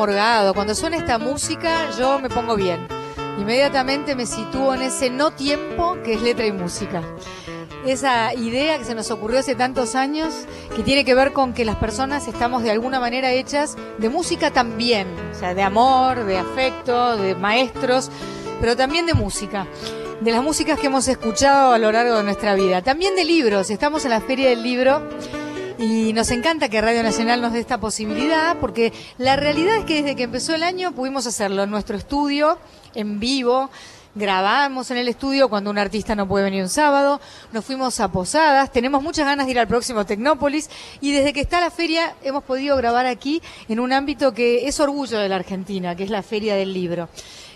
Cuando suena esta música, yo me pongo bien. Inmediatamente me sitúo en ese no tiempo que es letra y música. Esa idea que se nos ocurrió hace tantos años, que tiene que ver con que las personas estamos de alguna manera hechas de música también, o sea, de amor, de afecto, de maestros, pero también de música de las músicas que hemos escuchado a lo largo de nuestra vida. También de libros. Estamos en la Feria del Libro y nos encanta que Radio Nacional nos dé esta posibilidad porque la realidad es que desde que empezó el año pudimos hacerlo en nuestro estudio, en vivo. Grabamos en el estudio cuando un artista no puede venir un sábado, nos fuimos a Posadas, tenemos muchas ganas de ir al próximo Tecnópolis y desde que está la feria hemos podido grabar aquí en un ámbito que es orgullo de la Argentina, que es la Feria del Libro.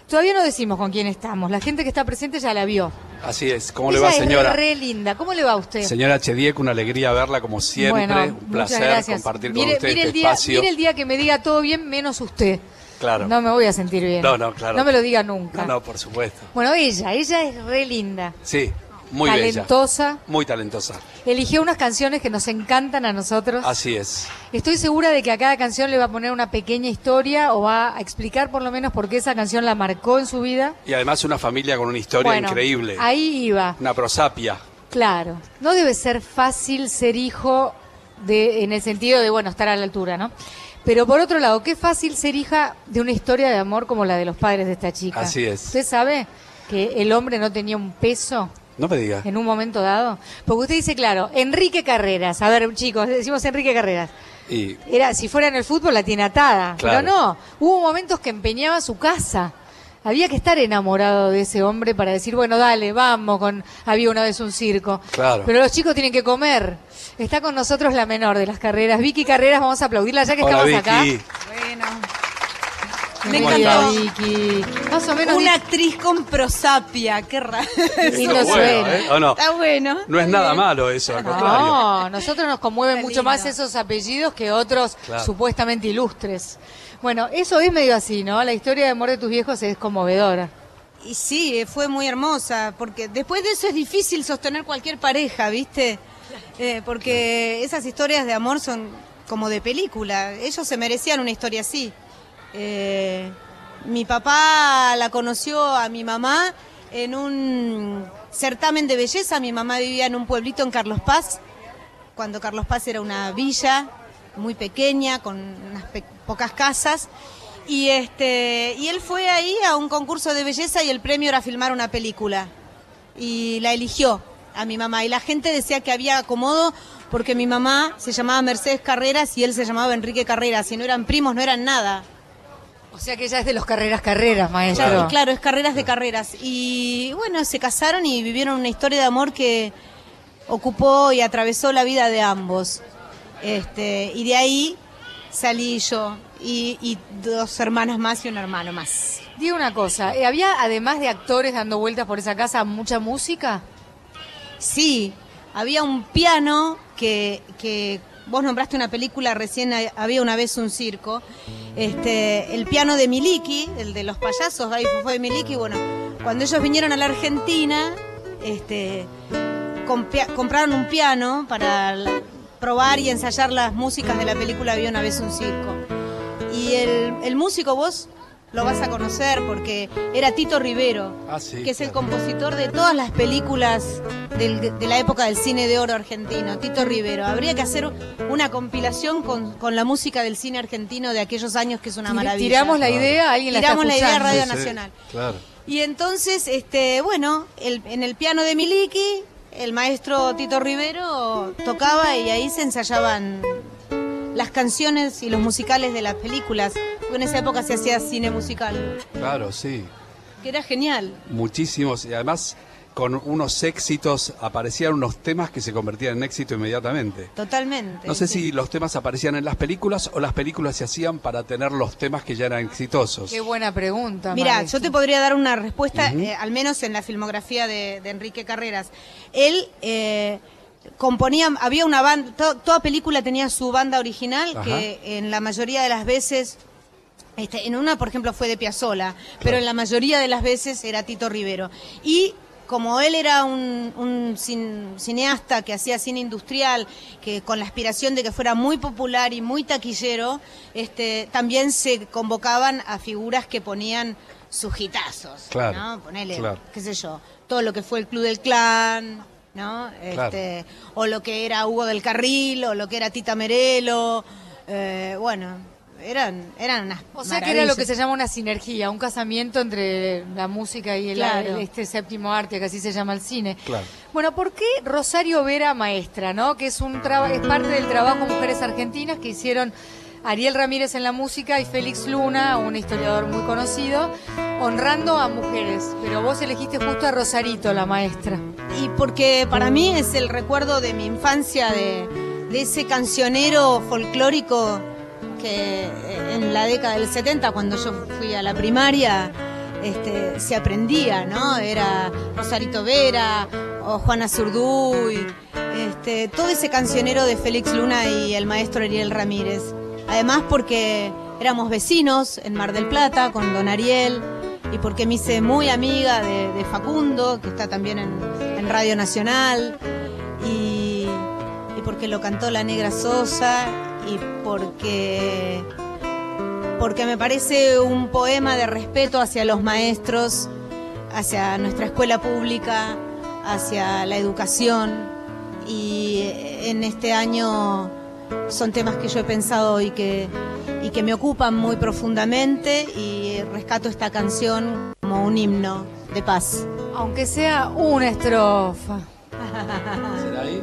Todavía no decimos con quién estamos. La gente que está presente ya la vio. Así es. ¿Cómo le va, señora? Es re linda. ¿Cómo le va a usted? Señora Chedieck, una alegría verla como siempre. un placer compartir con usted mire este el día, espacio. Mire el día que me diga todo bien menos usted. Claro. No me voy a sentir bien. No, no, claro. No me lo diga nunca. No, no, por supuesto. Bueno, ella, ella es re linda. Sí, muy talentosa. Bella. Muy talentosa. Eligió unas canciones que nos encantan a nosotros. Así es. Estoy segura de que a cada canción le va a poner una pequeña historia o va a explicar por lo menos por qué esa canción la marcó en su vida. Y además una familia con una historia Bueno, increíble. Ahí iba. Una prosapia. Claro. No debe ser fácil ser hijo de, en el sentido de, bueno, estar a la altura, ¿no? Pero por otro lado, qué fácil ser hija de una historia de amor como la de los padres de esta chica. Así es. ¿Usted sabe que el hombre no tenía un peso No me diga. en un momento dado? Porque usted dice, claro, Enrique Carreras. A ver, chicos, decimos Enrique Carreras. Y Era, si fuera en el fútbol la tiene atada. Claro. Pero no, hubo momentos que empeñaba su casa. Había que estar enamorado de ese hombre para decir, bueno, dale, vamos con Había una vez un circo. Claro. Pero los chicos tienen que comer. Está con nosotros la menor de las carreras. Vicky Carreras, vamos a aplaudirla ya que Hola, estamos acá. Vicky. Bueno, Me encantó. Vicky. Más o menos una actriz con prosapia, qué raro. Bueno, suena. ¿eh? ¿O no? Está bueno. No es nada malo eso, al contrario. No, nosotros nos conmueven mucho lindo. más esos apellidos que otros Claro. supuestamente ilustres. Bueno, eso es medio así, ¿no? La historia de amor de tus viejos es conmovedora. Y sí, eh, fue muy hermosa, porque después de eso es difícil sostener cualquier pareja, ¿viste? Eh, porque esas historias de amor son como de película. Ellos se merecían una historia así. Eh, mi papá la conoció a mi mamá en un certamen de belleza. Mi mamá vivía en un pueblito en Carlos Paz, cuando Carlos Paz era una villa muy pequeña, con unas pocas casas. Y, este, y él fue ahí a un concurso de belleza y el premio era filmar una película. Y la eligió a mi mamá. Y la gente decía que había acomodo porque mi mamá se llamaba Mercedes Carreras y él se llamaba Enrique Carreras. Y no eran primos, no eran nada. O sea que ella es de los carreras carreras, maestro. Claro, claro, es carreras de carreras. Y bueno, se casaron y vivieron una historia de amor que ocupó y atravesó la vida de ambos. Este, y de ahí salí yo y, y dos hermanas más y un hermano más. Digo una cosa, ¿eh, ¿había además de actores dando vueltas por esa casa mucha música? Sí, había un piano que, que vos nombraste una película recién, ha- había una vez un circo. Este, el piano de Miliki, el de los payasos, ahí fue de Miliki, bueno, cuando ellos vinieron a la Argentina, este, compraron un piano para probar y ensayar las músicas de la película Había una vez un circo. Y el, el músico vos lo vas a conocer porque era Tito Rivero, Ah, sí, que es el compositor de todas las películas del- de la época del cine de oro argentino, Tito Rivero. Habría que hacer una compilación con, con la música del cine argentino de aquellos años que es una maravilla. Tiramos la idea, alguien la Tiramos la está idea a. Radio Sí, sí, Nacional. Claro. Y entonces, este, bueno, el- en el piano de Miliki, el maestro Tito Rivero tocaba y ahí se ensayaban las canciones y los musicales de las películas. Porque en esa época se hacía cine musical, Claro, sí. que era genial. Muchísimos. Y además, con unos éxitos, aparecían unos temas que se convertían en éxito inmediatamente. Totalmente. No sé sí. si los temas aparecían en las películas o las películas se hacían para tener los temas que ya eran exitosos. Qué buena pregunta. Mira, yo te podría dar una respuesta, eh, al menos en la filmografía de, de Enrique Carreras. Él eh, componía, había una banda, to- toda película tenía su banda original, Ajá. que en la mayoría de las veces, este, en una por ejemplo fue de Piazzola, pero en la mayoría de las veces era Tito Rivero. Y como él era un, cineasta que hacía cine industrial, que con la aspiración de que fuera muy popular y muy taquillero, este, también se convocaban a figuras que ponían sus hitazos, claro, ¿no? Ponele, qué sé yo, todo lo que fue el Club del Clan, ¿no? Este, o lo que era Hugo del Carril, o lo que era Tita Merelo, eh, bueno, eran, eran unas O sea que era lo que se llama una sinergia, un casamiento entre la música y el, este séptimo arte, que así se llama el cine. Claro. Bueno, ¿por qué Rosario Vera Maestra, no? Que es un es parte del trabajo Mujeres Argentinas que hicieron Ariel Ramírez en la música y Félix Luna, un historiador muy conocido, honrando a mujeres. Pero vos elegiste justo a Rosarito, la maestra. Y porque para mí es el recuerdo de mi infancia, de, ese cancionero folclórico que eh, en la década del 70, cuando yo fui a la primaria, este, se aprendía, ¿no? Era Rosarito Vera o Juana Zurduy, este, todo ese cancionero de Félix Luna y el maestro Ariel Ramírez. Además porque éramos vecinos en Mar del Plata con don Ariel y porque me hice muy amiga de, Facundo, que está también en, Radio Nacional, y, y porque lo cantó la Negra Sosa y porque, porque me parece un poema de respeto hacia los maestros, hacia nuestra escuela pública, hacia la educación. Y en este año son temas que yo he pensado y que, y que me ocupan muy profundamente y rescato esta canción como un himno de paz. Aunque sea una estrofa. ¿Será ahí?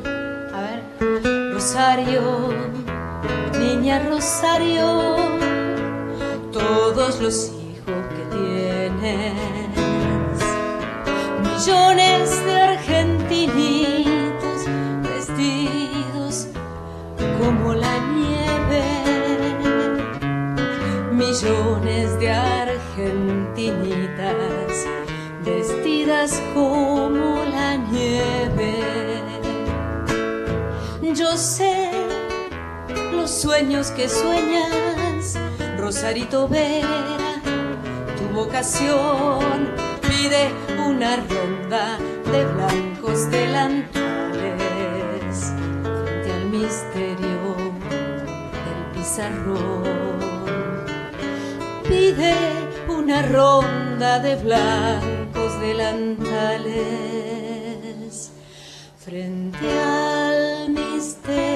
A ver. Rosario niña Rosario, todos los hijos que tienes, millones de argentinitos como la nieve, millones de argentinitas vestidas como la nieve. Yo sé los sueños que sueñas, Rosarito Vera, tu vocación. Pide una ronda de blancos al misterio del pizarrón. Pide una ronda de blancos delantales frente al misterio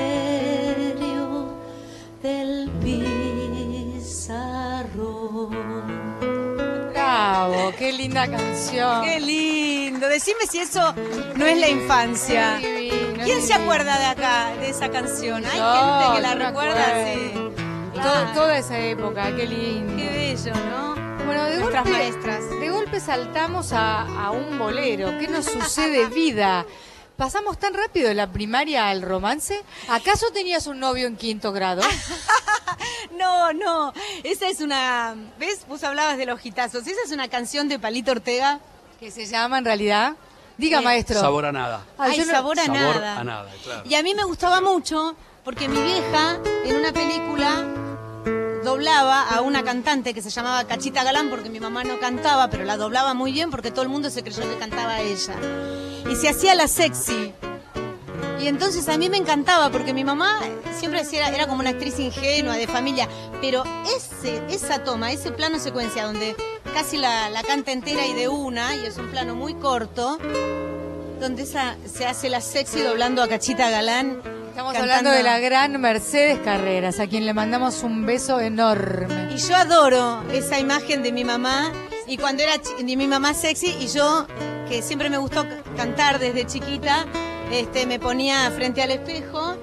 del pizarrón. Bravo, qué linda canción. Qué Decime si eso no es la infancia. ¿Quién se acuerda de acá, de esa canción? Hay gente que la recuerda, sí. toda esa época, qué lindo. Qué bello, ¿no? Bueno, de golpe, maestras. De golpe saltamos a, a un bolero. ¿Qué nos sucede vida? pasamos tan rápido de la primaria al romance. ¿Acaso tenías un novio en quinto grado? no, no. Esa es una. ¿Ves? Vos hablabas de los gitazos. Esa es una canción de Palito Ortega. Que se llama en realidad. Diga, maestro. Sabor a nada. Ay, sabor, a, sabor nada. a nada. Claro. Y a mí me gustaba mucho porque mi vieja en una película doblaba a una cantante que se llamaba Cachita Galán porque mi mamá no cantaba, pero la doblaba muy bien porque todo el mundo se creyó que cantaba ella. Y se hacía la sexy. Y entonces a mí me encantaba porque mi mamá siempre decía, era como una actriz ingenua, de familia, pero ese, esa toma, ese plano secuencia donde casi la, la canta entera y de una, y es un plano muy corto, donde esa, se hace la sexy doblando a Cachita Galán Estamos hablando de la gran Mercedes Carreras, a quien le mandamos un beso enorme. Y yo adoro esa imagen de mi mamá, y cuando era de mi mamá sexy, y yo, que siempre me gustó cantar desde chiquita, este, me ponía frente al espejo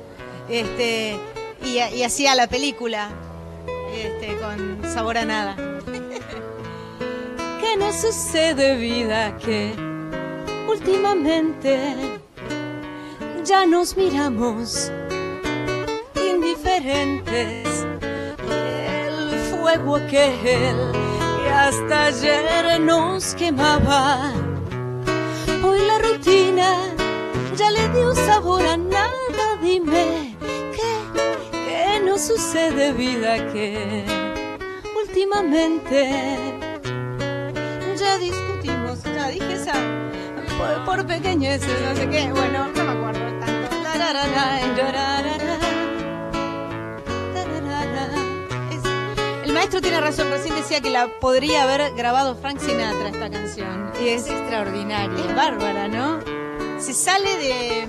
este, y, hacía la película este, con sabor a nada. ¿Qué nos sucede, vida? Que últimamente ya nos miramos indiferentes. el fuego aquel que hasta ayer nos quemaba, hoy la rutina ya le dio sabor a nada. Dime, ¿qué, qué nos sucede, vida? Que últimamente dije esa por, por no sé qué. Bueno, no me acuerdo tanto. El maestro tiene razón, recién decía que la podría haber grabado Frank Sinatra esta canción. Y Es extraordinaria. es bárbara, ¿no? Se sale de.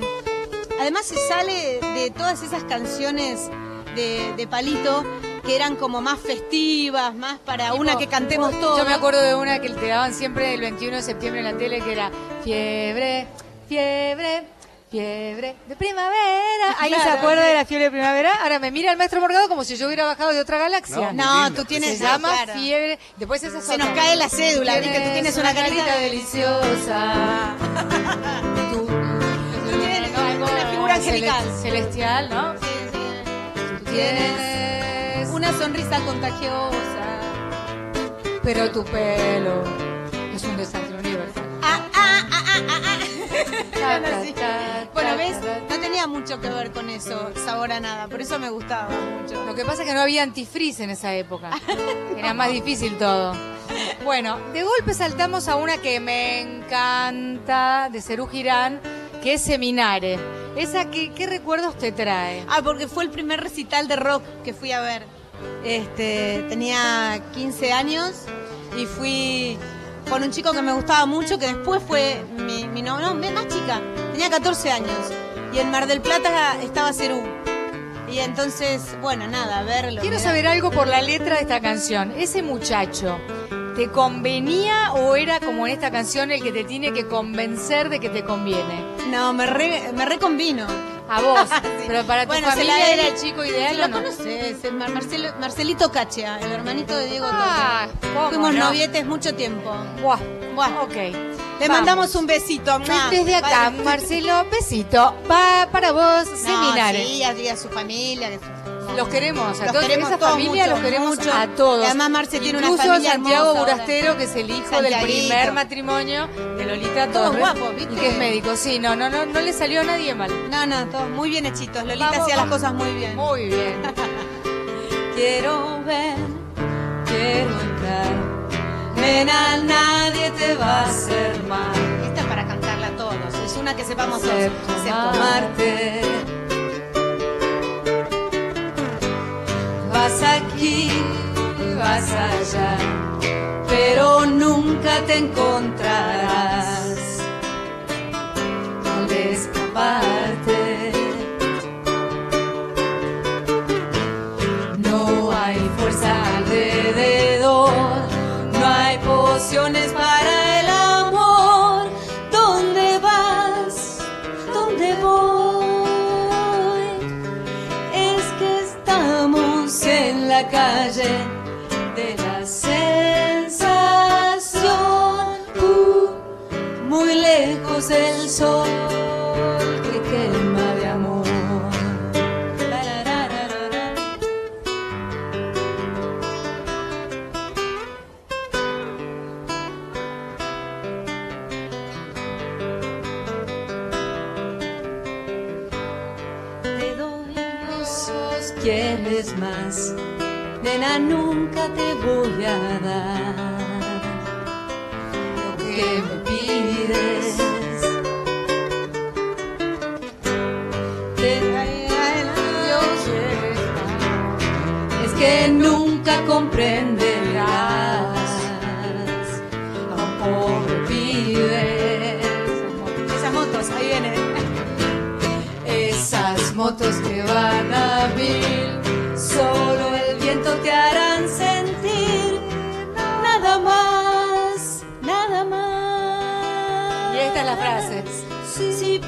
Además, se sale de todas esas canciones de Palito que eran como más festivas, más para Tipo, una que cantemos todos. Yo me acuerdo de una que te daban siempre el 21 de septiembre en la tele que era fiebre, fiebre, fiebre de primavera. ¿Alguien se acuerda sí. de la fiebre de primavera? Ahora me mira el maestro Morgado como si yo hubiera bajado de otra galaxia. No, tú tienes. Se llama claro. fiebre. Después esa es Se nos cae la cédula, ¿viste? Tú tienes una carita deliciosa. Tú, tienes no, una figura angelical. Celestial, ¿no? Sí, sí. Tú Tienes Una sonrisa contagiosa. pero tu pelo es un desastre universal. Ah, ah, ah, ah, ah, ah. Ta, Bueno, ta, sí. ta, Bueno, ta, ¿ves? No tenía mucho que ver con eso, sabor a nada. Por eso me gustaba mucho. Lo que pasa es que no había antifreeze en esa época. Era más difícil todo. Bueno, de golpe saltamos a una que me encanta de Cerú Girán, que es Seminare. Esa, ¿qué, qué recuerdos te trae? Ah, porque fue el primer recital de rock que fui a ver. Este, tenía 15 años y fui con un chico que me gustaba mucho, que después fue mi, mi no, no, más chica, tenía 14 años. Y en Mar del Plata estaba Cerú. Y entonces, bueno, nada, verlo. Quiero saber algo por la letra de esta canción. Ese muchacho, ¿te convenía o era como en esta canción el que te tiene que convencer de que te conviene? No, me, re, me reconvino. A vos, Sí. pero para tu Bueno, familia la- era el chico ideal Si lo no? conoces, el Mar- Marcelo- Marcelito Cachea, el hermanito de Diego Ah, Torres. ¿cómo Fuimos no? novietes mucho tiempo. Buah, Buah. ok. Le Vamos. mandamos un besito. ¡mua! Desde acá, Vale. Marcelo, besito. Va para vos, No, seminares. sí, a, su familia. Los queremos, a Los todos, queremos esa todos familia mucho, los queremos mucho. a todos. Además Marce tiene una Incluso familia Santiago ahora. Burastero, que es el hijo Santiaguito. del primer matrimonio de Lolita Todos Torres. guapos, ¿viste? Y que es médico. Sí, no, no, no, no le salió a nadie mal. No, no, todos muy bien hechitos. Lolita Vamos, hacía las cosas muy bien. Muy bien. Quiero ver, quiero entrar. Nena, nadie te va a hacer mal. Esta es para cantarla a todos. Es una que sepamos todos. Excepto Marte. Vas aquí, vas allá, pero nunca te encontrarás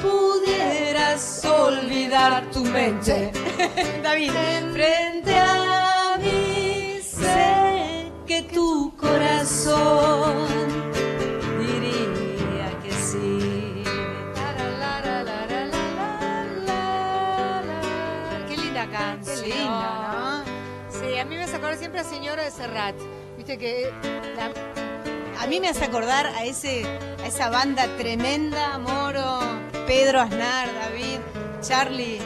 pudieras olvidar tu mente, David, frente a mí, sé que tu corazón diría que sí. Qué linda canción. Qué ¿no? Sí, a mí me hace acordar siempre a Señora de Serrat. Viste que la- A mí me hace acordar a ese a esa banda tremenda, Moro, Pedro Aznar, David, Charlie.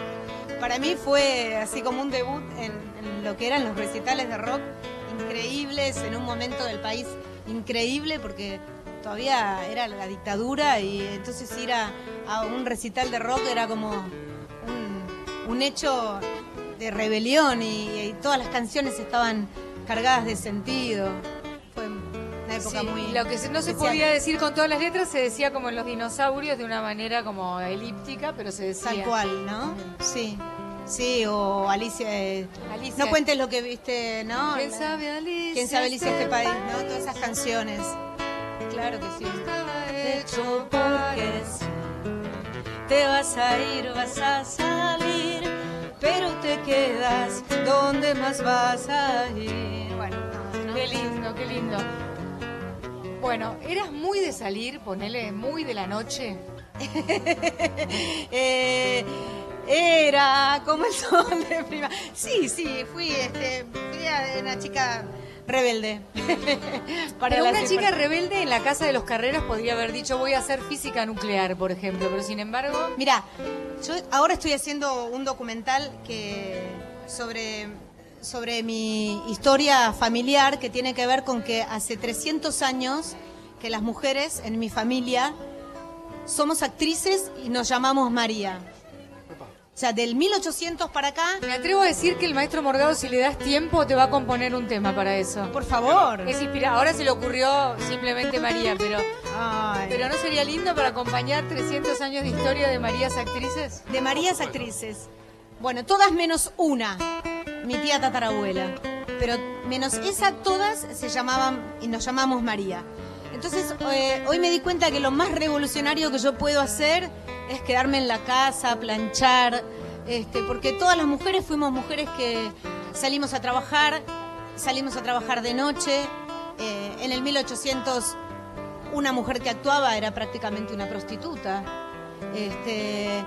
Para mí fue así como un debut en, lo que eran los recitales de rock increíbles en un momento del país increíble porque todavía era la dictadura y entonces ir a, un recital de rock era como un, hecho de rebelión y todas las canciones estaban cargadas de sentido. Fue una época Sí, muy... lo que no se podía decir con todas las letras se decía como en los dinosaurios de una manera como elíptica, pero se decía. Tal cual, ¿no? Sí. Sí, o Alicia. eh, Alicia. No cuentes lo que viste, ¿no? ¿Quién sabe Alicia? ¿Quién sabe Alicia este país, no? Todas esas canciones. Claro que sí. Estaba hecho porque. Te vas a ir, vas a salir, pero te quedas donde más vas a ir. Bueno, no, ¿no? Qué lindo, qué lindo. Bueno, eras muy de salir, ponele, muy de la noche. Eh, era como el sol de prima. Sí, sí, fui, este, fui a- una chica rebelde. Para Pero una chica rebelde en la casa de los carreras podría haber dicho voy a hacer física nuclear, por ejemplo, pero sin embargo, Mira, yo ahora estoy haciendo un documental que sobre, sobre mi historia familiar que tiene que ver con que hace 300 años que las mujeres en mi familia somos actrices y nos llamamos María. O sea, del 1800 para acá, me atrevo a decir que el maestro Morgado, si le das tiempo, te va a componer un tema para eso. por favor. Es inspira- Ahora se le ocurrió simplemente María, pero, Ay. pero ¿no sería lindo para acompañar 300 años de historia de Marías actrices? De Marías actrices. Bueno, todas menos una, mi tía tatarabuela. Pero menos esa, todas se llamaban y nos llamamos María. Entonces, eh, hoy me di cuenta que lo más revolucionario que yo puedo hacer es quedarme en la casa, planchar, este, porque todas las mujeres fuimos mujeres que salimos a trabajar, salimos a trabajar de noche. eh, en el 1800 una mujer que actuaba era prácticamente una prostituta. Este,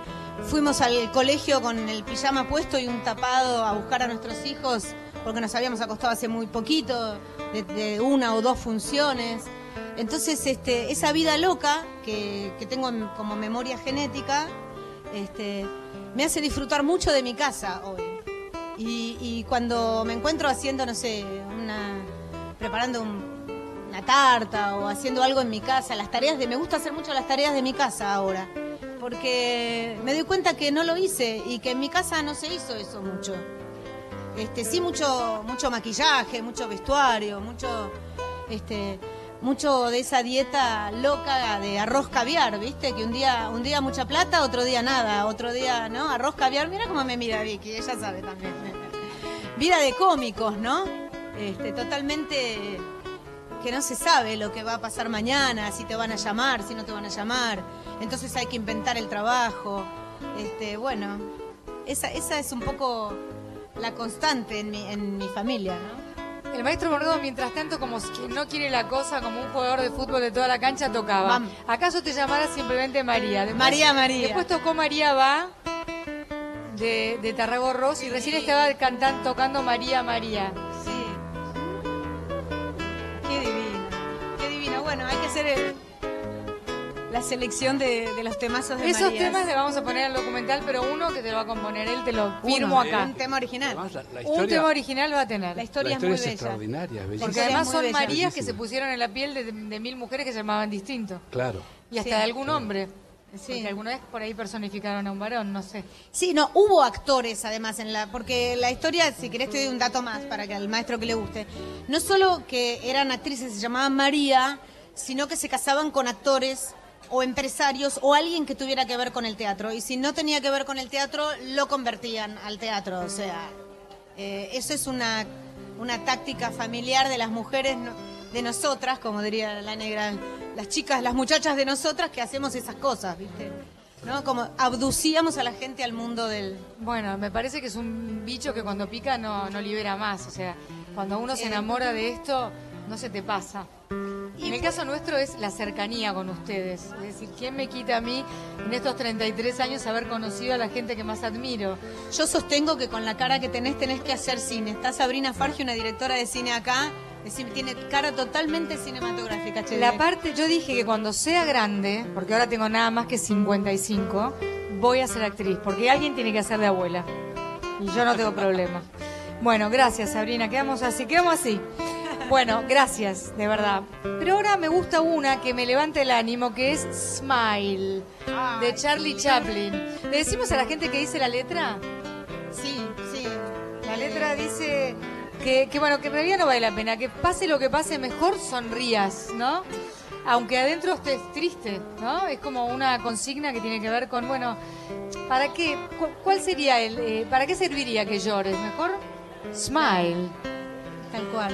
fuimos al colegio con el pijama puesto y un tapado a buscar a nuestros hijos porque nos habíamos acostado hace muy poquito, de, una o dos funciones. Entonces, este, esa vida loca que, que tengo en- como memoria genética, este, me hace disfrutar mucho de mi casa hoy. Y, cuando me encuentro haciendo, no sé, una, preparando un- una tarta o haciendo algo en mi casa, las tareas de, me gusta hacer mucho las tareas de mi casa ahora, porque me doy cuenta que no lo hice y que en mi casa no se hizo eso mucho. Este, sí mucho, mucho maquillaje, mucho vestuario, mucho, este, mucho de esa dieta loca de arroz caviar, ¿viste? Que un día, un día mucha plata, otro día nada, otro día, ¿no? Arroz caviar, mira cómo me mira Vicky, ella sabe también. Vida de cómicos, ¿no? Este, totalmente que no se sabe lo que va a pasar mañana, si te van a llamar, si no te van a llamar. Entonces hay que inventar el trabajo. Este, bueno, esa, esa es un poco la constante en mi, en mi familia, ¿no? El maestro Morgado, mientras tanto, como quien no quiere la cosa, como un jugador de fútbol de toda la cancha, tocaba. Vamos. ¿Acaso te llamarás simplemente María? Después- María, María. Después tocó María Va de, de y recién estaba cantando, tocando María, María. Hacer el- la selección de, de los temazos de Esos Marías. temas le vamos a poner al documental, pero uno que te lo va a componer él, te lo firmo Uno, acá. Un tema original. Además, la, la Un tema original va a tener. La historia, la historia es es, muy bella. extraordinaria, es bellísima. Porque además son. Marías que se pusieron en la piel de, de mil mujeres que se llamaban distinto. Claro. Y hasta Sí. de algún hombre. Sí. Porque alguna vez por ahí personificaron a un varón, no sé. Sí, no, hubo actores además en la, porque la historia, si querés te doy un dato más para que al maestro que le guste, no solo que eran actrices, se llamaban María, sino que se casaban con actores o empresarios o alguien que tuviera que ver con el teatro. Y si no tenía que ver con el teatro, lo convertían al teatro. O sea, eh, eso es una, una táctica familiar de las mujeres, no- de nosotras, como diría la negra, las chicas, las muchachas de nosotras que hacemos esas cosas, ¿viste? ¿No? Como abducíamos a la gente al mundo del... Bueno, me parece que es un bicho que cuando pica no, no libera más. O sea, cuando uno se Eh. enamora de esto, no se te pasa. En el caso nuestro es la cercanía con ustedes. Es decir, ¿quién me quita a mí en estos 33 años haber conocido a la gente que más admiro? Yo sostengo que con la cara que tenés tenés que hacer cine. Está Sabrina Fargi, una directora de cine acá, es decir, tiene cara totalmente cinematográfica. La parte, yo dije que cuando sea grande, porque ahora tengo nada más que 55, voy a ser actriz, porque alguien tiene que hacer de abuela. Y yo no tengo problema. Bueno, gracias Sabrina, quedamos así, quedamos así. Bueno, gracias, de verdad. Pero ahora me gusta una que me levanta el ánimo, que es Smile, de Charlie Chaplin. ¿Le decimos a la gente que dice la letra? Sí, sí. La letra dice que, que, bueno, que en realidad no vale la pena, que pase lo que pase, mejor sonrías, ¿no? Aunque adentro estés triste, ¿no? Es como una consigna que tiene que ver con, bueno, ¿para qué? cu- ¿Cuál sería el, eh, para qué serviría que llores? Mejor smile. Tal cual.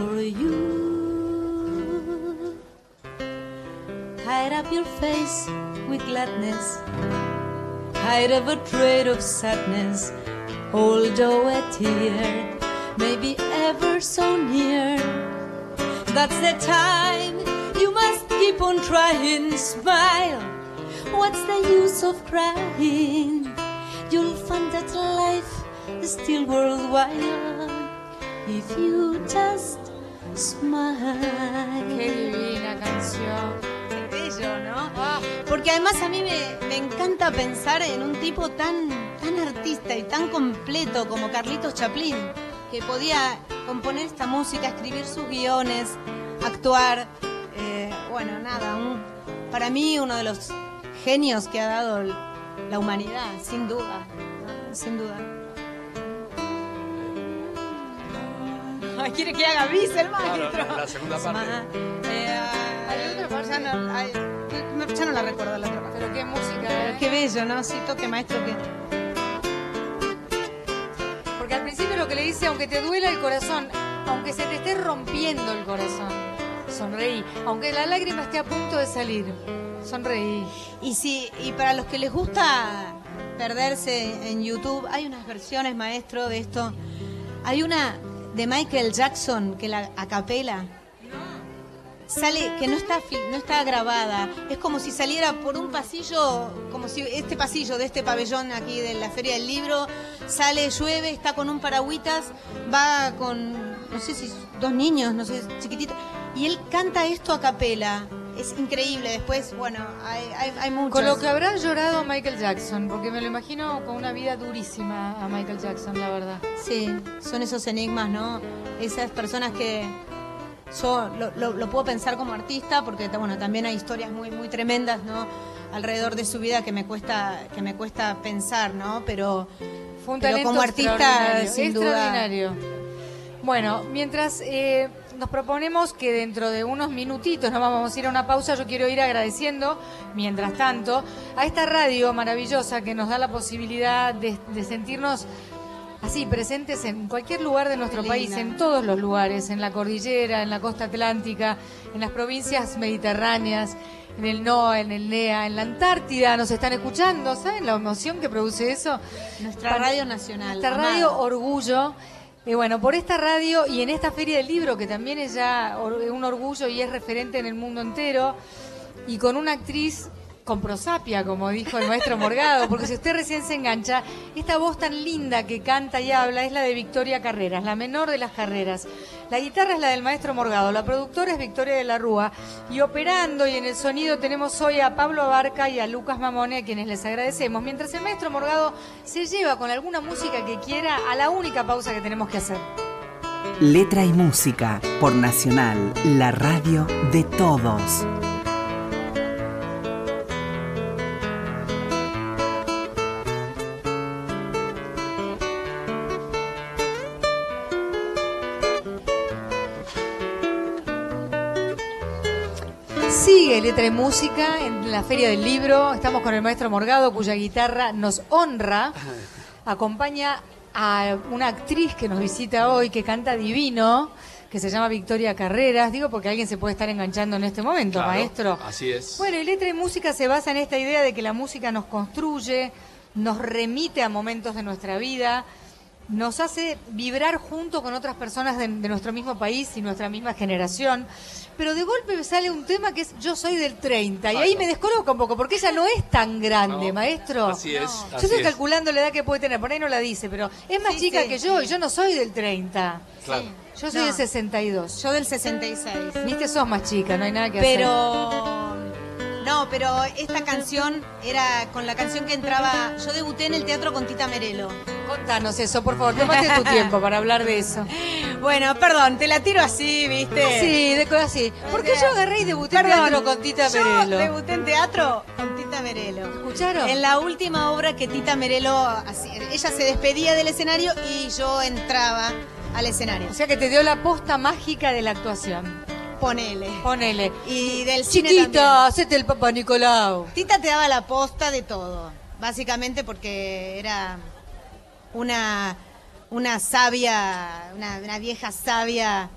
for you. Hide up your face with gladness, hide up a trait of sadness, although a tear may be ever so near. That's the time you must keep on trying. Smile. What's the use of crying? You'll find that life is still worthwhile if you just smile. Qué divina canción. Qué bello, ¿no? Ah, Porque además a mí me, me encanta pensar en un tipo tan, tan artista y tan completo como Carlitos Chaplin, que podía componer esta música, escribir sus guiones, actuar. eh, bueno, nada, un- para mí uno de los genios que ha dado la humanidad, sin duda, ¿no? sin duda. Quiere que haga bis el maestro. Claro, la- la segunda parte. Eh, Hay otra parte. ya, no, ay, ya no la recuerdo la otra parte. pero qué música, Pero ¿eh? qué bello, ¿no? Sí, toque maestro que. Porque al principio lo que le dice, aunque te duela el corazón, aunque se te esté rompiendo el corazón, sonreí. Aunque la lágrima esté a punto de salir, sonreí. Y sí, y para los que les gusta perderse en YouTube, hay unas versiones, maestro, de esto. Hay una de Michael Jackson que la acapela. Sale, que no está, no está grabada. Es como si saliera por un pasillo, como si este pasillo de este pabellón aquí de la Feria del Libro, sale, llueve, está con un paragüitas, va con, no sé si dos niños, no sé, chiquititos, y él canta esto a capela. Es increíble. Después, bueno, hay, hay, hay muchos. Con lo que habrá llorado Michael Jackson, porque me lo imagino con una vida durísima a Michael Jackson, la verdad. Sí, son esos enigmas, ¿no? Esas personas que yo lo, lo- lo puedo pensar como artista, porque bueno, también hay historias muy, muy tremendas, ¿no? Alrededor de su vida que me cuesta, que me cuesta pensar, ¿no? Pero, Fue un pero como artista, sin duda. extraordinario. Bueno, mientras eh, nos proponemos que dentro de unos minutitos nos vamos a ir a una pausa, yo quiero ir agradeciendo, mientras tanto, a esta radio maravillosa que nos da la posibilidad de, de sentirnos así presentes en cualquier lugar de nuestro país, en todos los lugares, en la cordillera, en la costa atlántica, en las provincias mediterráneas, en el NOA, en el NEA, en la Antártida, nos están escuchando, ¿saben la emoción que produce eso? Nuestra radio nacional. Amada. radio Orgullo. Y bueno, por esta radio y en esta feria del libro, que también es ya un orgullo y es referente en el mundo entero, y con una actriz con prosapia, como dijo el maestro Morgado, porque si usted recién se engancha, esta voz tan linda que canta y habla es la de Victoria Carreras, la menor de las carreras. La guitarra es la del maestro Morgado, la productora es Victoria de la Rúa, y operando y en el sonido tenemos hoy a Pablo Abarca y a Lucas Mamone, a quienes les agradecemos, mientras el maestro Morgado se lleva con alguna música que quiera a la única pausa que tenemos que hacer. Letra y música por Nacional, la radio de todos. Letra y Música en la Feria del Libro. Estamos con el maestro Morgado, cuya guitarra nos honra. Acompaña a una actriz que nos visita hoy, que canta divino, que se llama Victoria Carreras. Digo porque alguien se puede estar enganchando en este momento, Claro, maestro. Así es. Bueno, y Letra y Música se basa en esta idea de que la música nos construye, nos remite a momentos de nuestra vida nos hace vibrar junto con otras personas de, de nuestro mismo país y nuestra misma generación. Pero de golpe me sale un tema que es Yo soy del 30. Y ahí me descoloca un poco, porque ella no es tan grande, No, maestro. así es, Yo así estoy es. calculando la edad que puede tener, por ahí no la dice, pero es más Sí, chica sí. que yo y yo no soy del 30. Claro. Yo soy No. del 62. Yo del 66. Viste, sos más chica, no hay nada que hacer. Pero no, pero esta canción era con la canción que entraba. Yo debuté en el teatro con Tita Merelo. Contanos eso, por favor, tomate tu tiempo para hablar de eso. Bueno, perdón, te la tiro así, ¿viste? Sí, de cosas así. Porque yo agarré y debuté en teatro con Tita yo Merelo. debuté en teatro con Tita Merelo. ¿Escucharon? En la última obra que Tita Merelo, así- ella se despedía del escenario y yo entraba al escenario. O sea que te dio la posta mágica de la actuación. Ponele. Ponele. Y del cine también. Hacete el Papa Nicolau. Tita te daba la posta de todo, básicamente porque era una, una sabia, una, una vieja sabia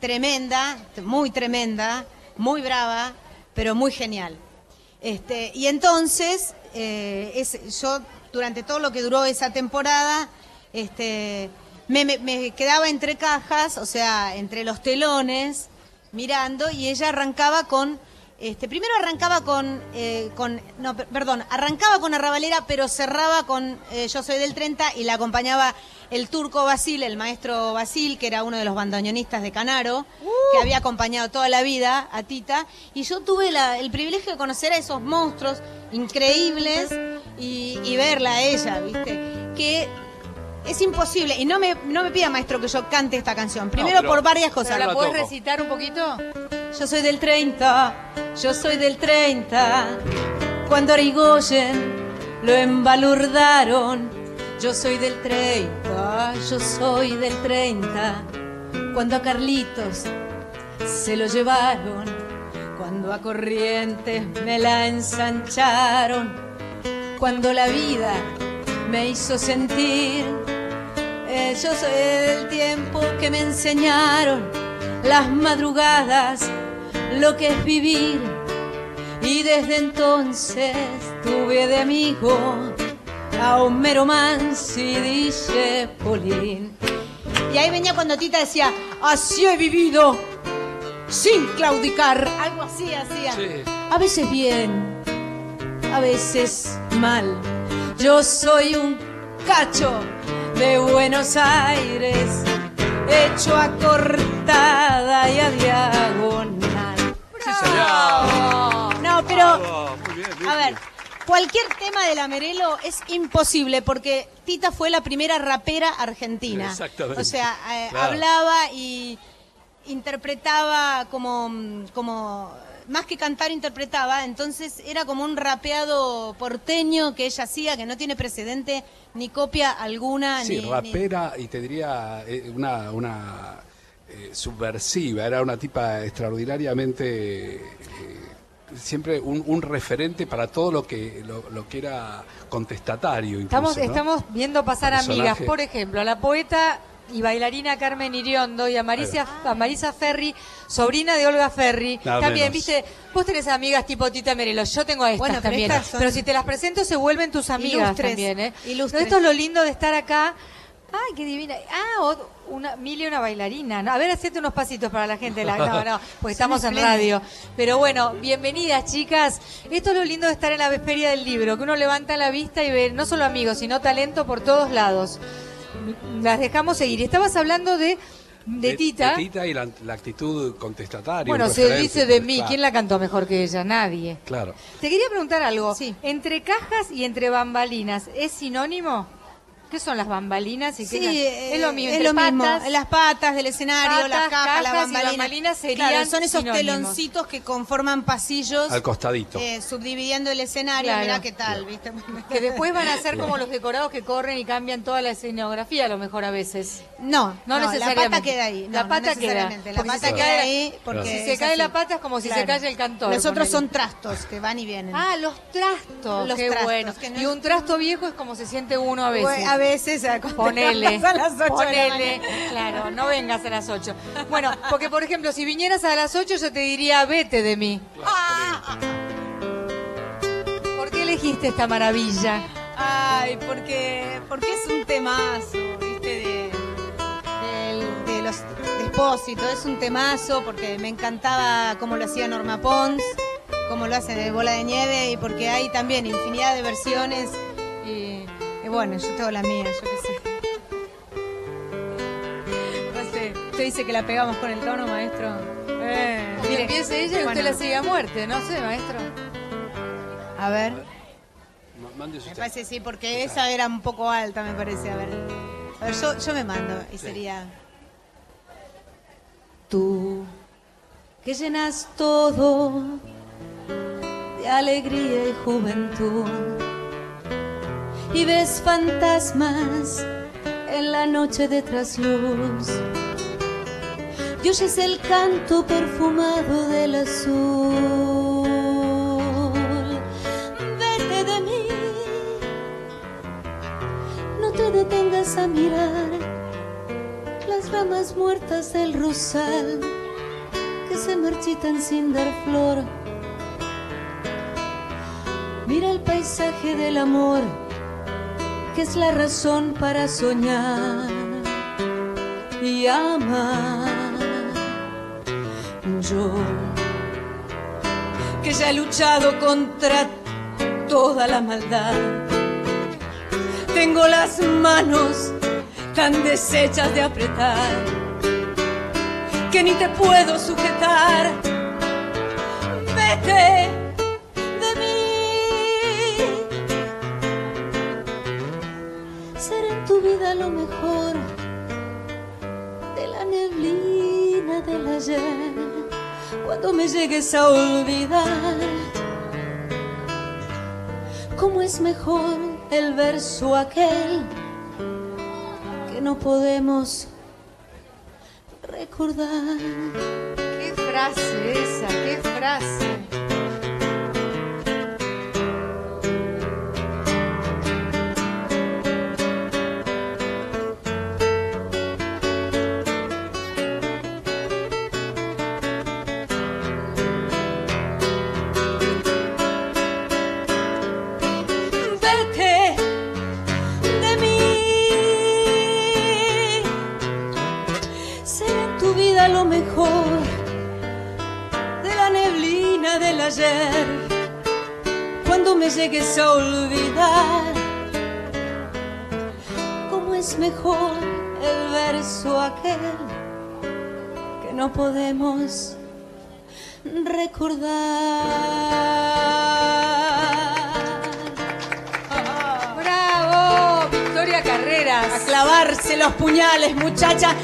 tremenda, muy tremenda, muy brava, pero muy genial. Este, y entonces, eh, es- yo durante todo lo que duró esa temporada, este, me, me- me quedaba entre cajas, o sea, entre los telones, mirando, y ella arrancaba con, este, primero arrancaba con, eh, con no, per- perdón, arrancaba con Arrabalera, pero cerraba con eh, Yo Soy del 30 y la acompañaba el turco Basil, el maestro Basil, que era uno de los bandoneonistas de Canaro, que había acompañado toda la vida a Tita, y yo tuve la- el privilegio de conocer a esos monstruos increíbles y, y verla a ella, ¿viste? Que es imposible, y no me, no me pida maestro que yo cante esta canción, primero pero- por varias cosas. ¿Pero la toco. recitar un poquito? Yo soy del 30, yo soy del 30. Cuando a Irigoyen lo embalurdaron. Yo soy del 30, yo soy del 30. Cuando a Carlitos se lo llevaron. Cuando a Corrientes me la ensancharon. Cuando la vida me hizo sentir. Eh, yo soy del tiempo que me enseñaron las madrugadas, lo que es vivir. Y desde entonces tuve de amigo a Homero Mansi y Dice Polín. Y ahí venía cuando Tita decía, así he vivido, sin claudicar. Algo así hacía. Sí. A veces bien, a veces mal. Yo soy un cacho de Buenos Aires, hecho a cortada y a diagonal. Señor. No, pero, Bravo, a ver, cualquier tema de la Merelo es imposible porque Tita fue la primera rapera argentina. Exactamente. O sea, eh, Claro. hablaba y interpretaba como, como, más que cantar, interpretaba. Entonces era como un rapeado porteño que ella hacía, que no tiene precedente ni copia alguna. Sí, ni, ni- rapera y te diría eh, una, una eh, subversiva, era una tipa extraordinariamente, eh, siempre un, un referente para todo lo que, lo, lo que era contestatario. Incluso, Estamos, ¿no? estamos viendo pasar Personaje. amigas, por ejemplo, a la poeta y bailarina Carmen Iriondo y a Marisa, a Marisa Ferri, sobrina de Olga Ferri. Nada también, menos. viste, vos tenés amigas tipo Tita Merelo, yo tengo a estas Bueno, pero también. estas son- Pero si te las presento se vuelven tus amigas Ilustres, también, ¿eh? ilustres. Esto es lo lindo de estar acá. Ay, qué divina. Ah, una, Mili, una bailarina. No, a ver, hacete unos pasitos para la gente. La, no, no, pues estamos en radio. Pero bueno, bienvenidas, chicas. Esto es lo lindo de estar en la feria del libro, que uno levanta la vista y ve no solo amigos, sino talento por todos lados. Las dejamos seguir. Estabas hablando de, de, Tita. De Tita y la, la actitud contestataria. Bueno, se dice de mí. ¿Quién la cantó mejor que ella? Nadie. Claro. Te quería preguntar algo. Sí. ¿Entre cajas y entre bambalinas es sinónimo? ¿Qué son las bambalinas? Y qué Sí, eh, es lo mismo. Es entre lo mismo. Las patas del escenario, las patas, cajas, las cajas y bambalinas. bambalinas serían Claro, son esos sinónimos. teloncitos que conforman pasillos. Al costadito. eh, subdividiendo el escenario, Claro. mirá qué tal, ¿viste? que después van a ser como los decorados que corren y cambian toda la escenografía a lo mejor a veces. No, No, no, necesariamente. La pata queda ahí. no, La no pata queda. necesariamente. La si pata queda ahí porque si se cae así. la pata es como si se cae el cantor, Los otros ponele. son trastos que van y vienen. Ah, los trastos. Los qué trastos, bueno. que no Y un trasto viejo es como se siente uno a veces. Veces, a- Ponele, a las ocho de la ponele, mañana. claro, no vengas a las 8. Bueno, porque por ejemplo, si vinieras a las 8 yo te diría, vete de mí. ¿Por qué elegiste esta maravilla? Ay, porque, porque es un temazo, ¿viste? De, los Despósito, es un temazo porque me encantaba cómo lo hacía Norma Pons, cómo lo hace de Bola de Nieve y porque hay también infinidad de versiones y, bueno, yo tengo la mía, yo qué sé. No sé, usted dice que la pegamos con el tono, maestro. Eh, mire, empiece ella y bueno, usted la sigue a muerte, no sé, maestro. A ver. Me parece sí, porque esa era un poco alta, me parece. A ver, a ver yo, yo me mando y sería. Tú que llenas todo de alegría y juventud y ves fantasmas en la noche de trasluz y oyes el canto perfumado del azul. Vete de mí, no te detengas a mirar las ramas muertas del rosal que se marchitan sin dar flor. Mira el paisaje del amor, es la razón para soñar y amar. Yo, que ya he luchado contra toda la maldad, tengo las manos tan deshechas de apretar que ni te puedo sujetar. Vete lo mejor de la neblina del ayer. Cuando me llegues a olvidar, cómo es mejor el verso aquel que no podemos recordar. Qué frase esa, qué frase. No podemos recordar. ¡Bravo! Victoria Carreras. A clavarse los puñales, muchacha.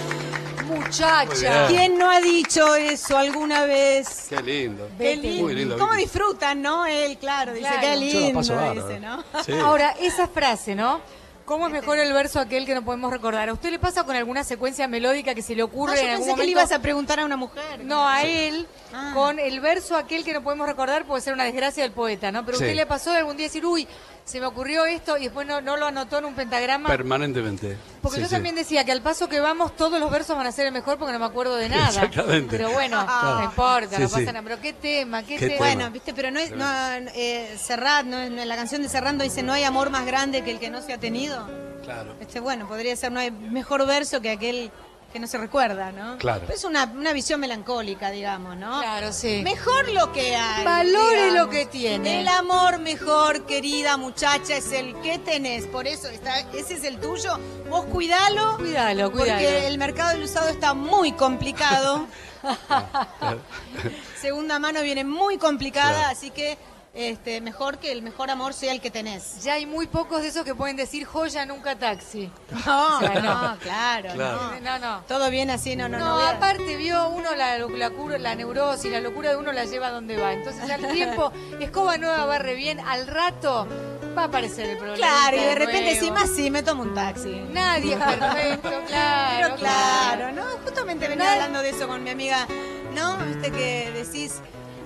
Muchacha. ¿Quién no ha dicho eso alguna vez? Qué lindo. Qué lindo. Muy lindo. ¿Cómo disfrutan, no? Él, claro, dice Claro. qué lindo, paso bárbaro. dice, ¿no? Sí. Ahora, esa frase, ¿no? ¿Cómo es mejor el verso aquel que no podemos recordar? ¿A usted le pasa con alguna secuencia melódica que se le Ah, ocurre yo en algún pensé que le ibas a preguntar a una mujer. No, a él, Ah. con el verso aquel que no podemos recordar, puede ser una desgracia del poeta, ¿no? Pero a Sí. usted le pasó de algún día decir, uy, se me ocurrió esto y después no, no lo anotó en un pentagrama. Permanentemente. Porque Sí, yo sí. también decía que al paso que vamos todos los versos van a ser el mejor porque no me acuerdo de nada. Exactamente. Pero bueno, Claro. no importa, Sí, no sí. pasa nada. Pero qué tema, qué, Qué tema. Bueno, viste, pero no es, no, eh, Serrat, no, en la canción de Serrando dice, no hay amor más grande que el que no se ha tenido. Claro. Este, bueno, podría ser, no hay mejor verso que aquel que no se recuerda, ¿no? Claro. Es una, una visión melancólica, digamos, ¿no? Claro, sí. Mejor lo que hay. Valore digamos. lo que tiene. El amor mejor, querida muchacha, es el que tenés. Por eso, está, ese es el tuyo. Vos cuidalo. Cuídalo, cuídalo. Porque el mercado del usado está muy complicado. Segunda mano viene muy complicada, Claro. así que este, mejor que el mejor amor sea el que tenés. Ya hay muy pocos de esos que pueden decir joya, nunca taxi. No, O sea, no, claro, Claro. no. No, no. Todo bien así, no, no, No, no. aparte vio uno la, la, neurosis, la locura de uno la lleva a donde va. Entonces al tiempo, escoba nueva barre bien, al rato va a aparecer el problema. Claro, y de repente si más sí, me tomo un taxi. Nadie es perfecto, claro. Pero claro, ¿no? Justamente venía Nadie- hablando de eso con mi amiga, ¿no? Viste que decís,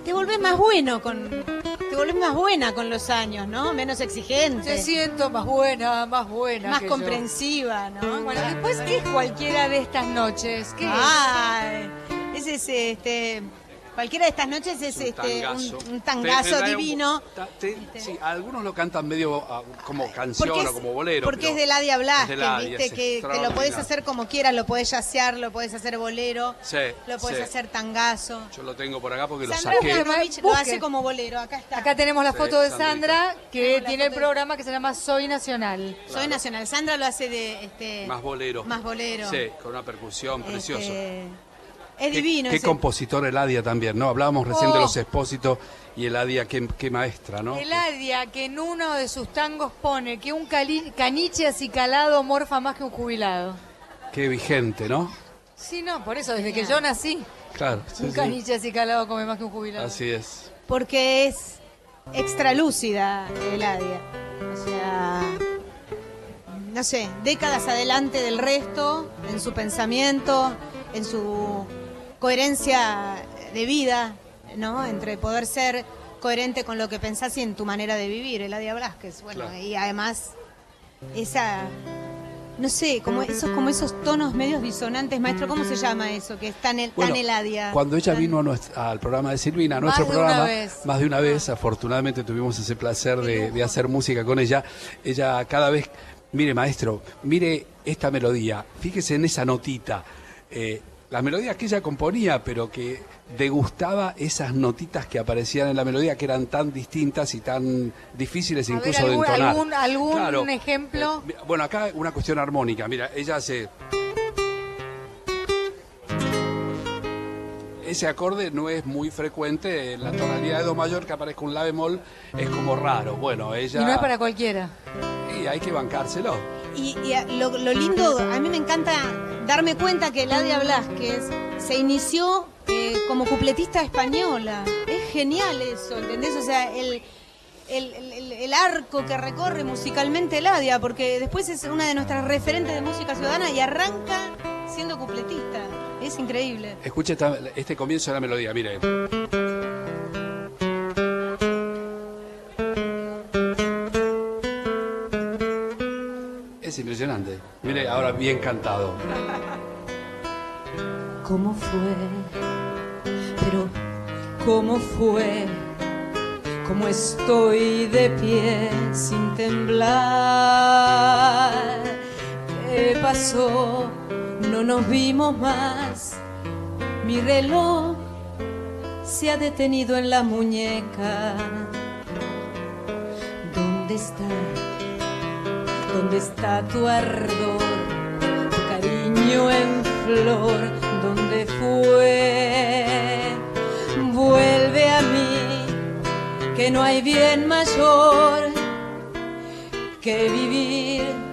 te volvés más bueno con. Te volvés más buena con los años, ¿no? Menos exigente. Se siento más buena, más buena. más que yo. comprensiva, ¿no? Bueno, después, ¿qué es cualquiera de estas noches? ¿Qué es? Ay, ese es este. Cualquiera de estas noches es un este, tangazo. un, un tangazo Te- te- divino. te- sí, algunos lo cantan medio ah, como canción es, o como bolero. porque es de Ladia Blasquez, Ladia, viste, es que, que lo podés hacer como quieras, lo podés yacear, lo podés hacer bolero, Sí, lo podés sí. hacer tangazo. Yo lo tengo por acá porque lo Sandra saqué. Ujanovic lo hace como bolero, acá está. Acá tenemos la Sí, foto de Sandrita. Sandra, que la tiene el de- programa que se llama Soy Nacional. Soy Nacional. Sandra lo hace de este Más bolero. Más bolero. Sí, con una percusión, Este, precioso. Es Qué- divino. Qué, ese- compositor Eladia también, ¿no? Hablábamos recién de Oh. los expósitos y Eladia, qué, qué maestra, ¿no? Eladia, que en uno de sus tangos pone que un cali- caniche acicalado morfa más que un jubilado. Qué vigente, ¿no? Sí, no, por eso, desde que yo nací, Claro, sí, un sí. caniche acicalado come más que un jubilado. Así es. Porque es extralúcida Eladia. O sea, no sé, décadas adelante del resto, en su pensamiento, en su coherencia de vida, ¿no? Entre poder ser coherente con lo que pensás y en tu manera de vivir, Eladia Blasquez. Bueno, Claro. y además esa no sé, como esos como esos tonos medios disonantes, maestro, ¿cómo se llama eso? Que es tan, el, Bueno, tan Eladia. Cuando ella Tan- vino a al programa de Silvina, a nuestro programa, más de una vez, afortunadamente tuvimos ese placer de, de hacer música con ella. Ella cada vez, mire maestro, mire esta melodía, fíjese en esa notita. Eh, la melodía que ella componía, pero que degustaba esas notitas que aparecían en la melodía, que eran tan distintas y tan difíciles A ver, incluso algún- de entonar. algún- algún Claro. ejemplo. Eh, bueno, acá una cuestión armónica. Mira, ella hace... ese acorde no es muy frecuente en la tonalidad de do mayor que aparezca un la bemol es como raro bueno ella Y no es para cualquiera. y hay que bancárselo Y, y a- lo, lo lindo, a mí me encanta darme cuenta que Ladia Blasquez se inició eh, como cupletista española. Es genial eso, ¿entendés? O sea, el, el, el- el arco que recorre musicalmente Ladia, porque después es una de nuestras referentes de música ciudadana y arranca siendo cupletista. Es increíble. escuche esta- este comienzo de la melodía mire es impresionante mire ahora bien cantado ¿Cómo fue? Pero, ¿cómo fue? ¿Cómo estoy de pie sin temblar? ¿Qué pasó? No nos vimos más. Mi reloj se ha detenido en la muñeca. ¿Dónde está? ¿Dónde está tu ardor? tu cariño en flor, ¿dónde fue? Vuelve a mí, que no hay bien mayor que vivir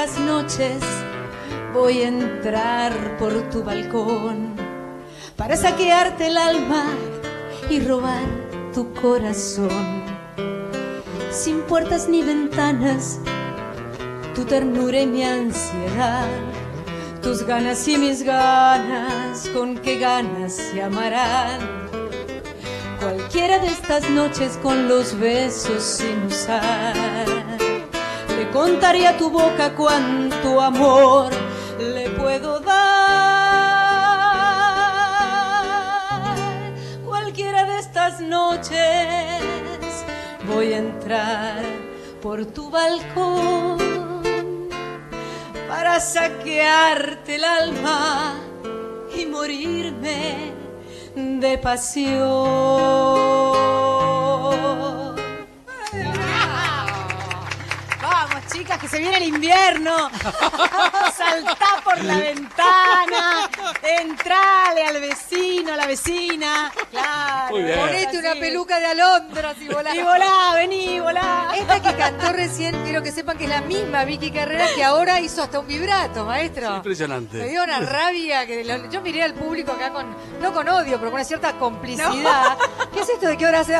Noches voy a entrar por tu balcón para saquearte el alma y robar tu corazón sin puertas ni ventanas, tu ternura y mi ansiedad, tus ganas y mis ganas, con qué ganas se amarán. Cualquiera de estas noches con los besos sin usar, le contaría a tu boca cuánto amor le puedo dar. Cualquiera de estas noches voy a entrar por tu balcón para saquearte el alma y morirme de pasión. Chicas, que se viene el invierno. Saltá por la ventana, entrale al vecino, a la vecina. Claro. Muy bien. Ponete una peluca de alondras y volá. Y volá, vení, volá. Esta que cantó recién, quiero que sepan que es la misma Vicky Carrera que ahora hizo hasta un vibrato, maestro. impresionante Me dio una rabia que lo- yo miré al público acá con, no con odio, pero con una cierta complicidad. ¿Qué es esto de que ahora se...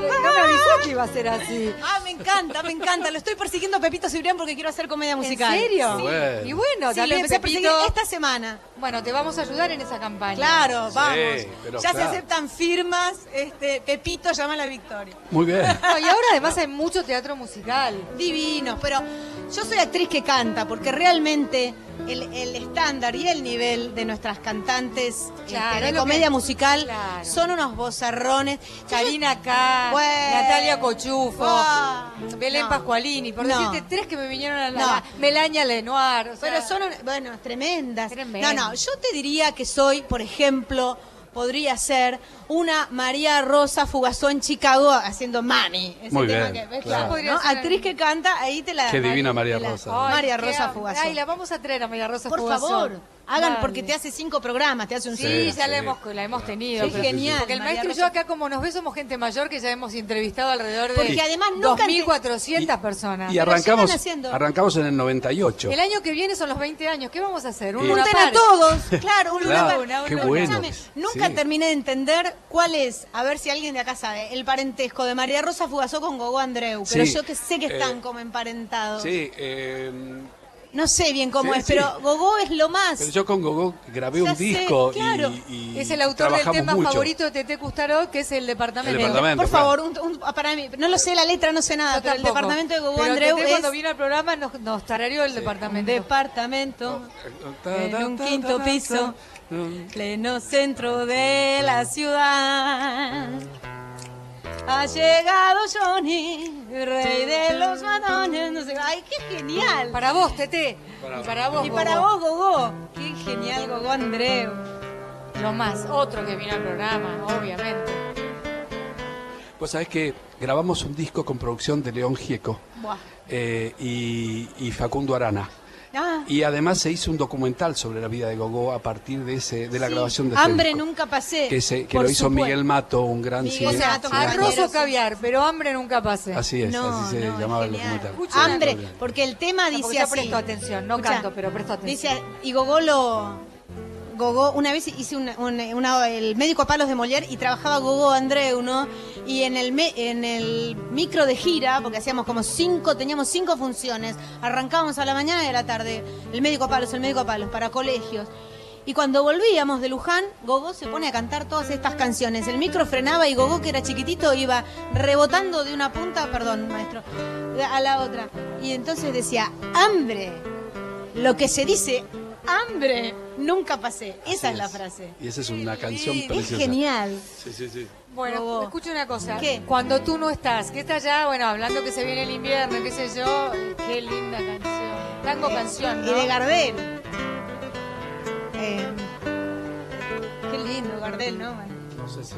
No me avisó que iba a ser así. Ah, me encanta, me encanta. Lo estoy persiguiendo a Pepito Cibrián porque quiero hacer comedia musical. ¿En serio? Sí. Bueno. Y bueno, Sí, también empecé a perseguir Pepito- esta semana. Bueno, te vamos a ayudar en esa campaña. Claro, vamos. pero ya claro. se aceptan firmas. Este, Pepito llama a la victoria. muy bien No, y ahora además hay mucho teatro musical. Divinos, pero yo soy actriz que canta porque realmente el, el estándar y el nivel de nuestras cantantes este, de comedia que- musical claro. son unos bozarrones. Karina K, Bueno. Natalia Cochufo, Ah, Belén no. Pascualini, por No. decirte tres que me vinieron a la... No. la- Melania Lenoir, o sea, Pero son, bueno, tremendas. Tremendas. No, no, yo te diría que soy, por ejemplo, podría ser una María Rosa Fugazó en Chicago haciendo Mami. Ese Muy tema bien, que, ¿ves? claro. ¿no? Podría ser- Actriz que canta, ahí te la Qué divina María la- Rosa. María Rosa Fugazó. Ay, la vamos a traer a María Rosa Por favor, hagan porque te hace cinco programas, te hace un Sí, Sí, ya sí. la hemos, la hemos tenido. Qué pero- genial, Porque el María maestro y yo acá, como nos ve, somos gente mayor que ya hemos entrevistado alrededor de Porque además nunca te- 2.400 personas. Y Pero arrancamos, arrancamos en el 98. El año que viene son los 20 años. ¿Qué vamos a hacer? Un Sí. Luna Junten a todos, claro, un Claro, lugar. una, qué una. bueno. Nunca Sí. terminé de entender cuál es, a ver si alguien de acá sabe, el parentesco de María Rosa Fugazó con Gogo Andreu. Pero Sí, yo que sé que están eh, como emparentados. Sí, eh, No sé bien cómo Sí, es, sí. pero Gogo es lo más. pero yo con Gogo grabé Ya un sé, disco claro. y, y Es el autor del tema mucho. favorito de Tete Custaró, que es el departamento. El departamento. Por claro. favor, un, un- para mí, no lo sé la letra, no sé nada, Yo pero el departamento de Pero Andreu Tete es cuando vino al programa nos, nos tarareó el departamento. departamento en un quinto piso, pleno centro de la ciudad. Ha llegado Johnny, rey de los matones. No sé, ay, qué genial. Para vos, Tete. y para vos, y para vos, Gogo, qué genial, Gogo Andreu. Lo más. Otro que vino al programa, obviamente. Pues sabés que grabamos un disco con producción de León Gieco eh, y, y Facundo Arana. Ah, Y además se hizo un documental sobre la vida de Gogo a partir de ese de la sí. grabación de Hambre disco. nunca pasé. que, se- que lo hizo supuesto. Miguel Mato, un gran Miguel cine- O sea, cine- arroz o caviar, pero hambre nunca pase. Así es, No, así se no, llamaba el documental. Escucha Hambre, porque el tema dice yo así. presto atención, no Escucha, canto, pero presto atención. Dice, y Gogó lo... Gogó, una vez hice una- una- una- el médico a palos de Molière y trabajaba Gogó Andreu, ¿no? Y en el, en el micro de gira, porque hacíamos como cinco, teníamos cinco funciones, arrancábamos a la mañana y a la tarde, el médico a palos, el médico a palos, para colegios. Y cuando volvíamos de Luján, Gogó se pone a cantar todas estas canciones. El micro frenaba y Gogó, que era chiquitito, iba rebotando de una punta, perdón, maestro, a la otra. Y entonces decía, hambre. Lo que se dice, hambre, nunca pasé. Esa Así es la es. frase. Y esa es una canción. Es preciosa. genial. Sí, sí, sí. Bueno, Gogo. escucha una cosa. ¿Qué? Cuando tú no estás, que estás ya, bueno, hablando que se viene el invierno, qué sé yo, qué linda canción. Tango canción, ¿no? Y de Gardel. Eh, qué lindo Gardel, ¿no? No sé si.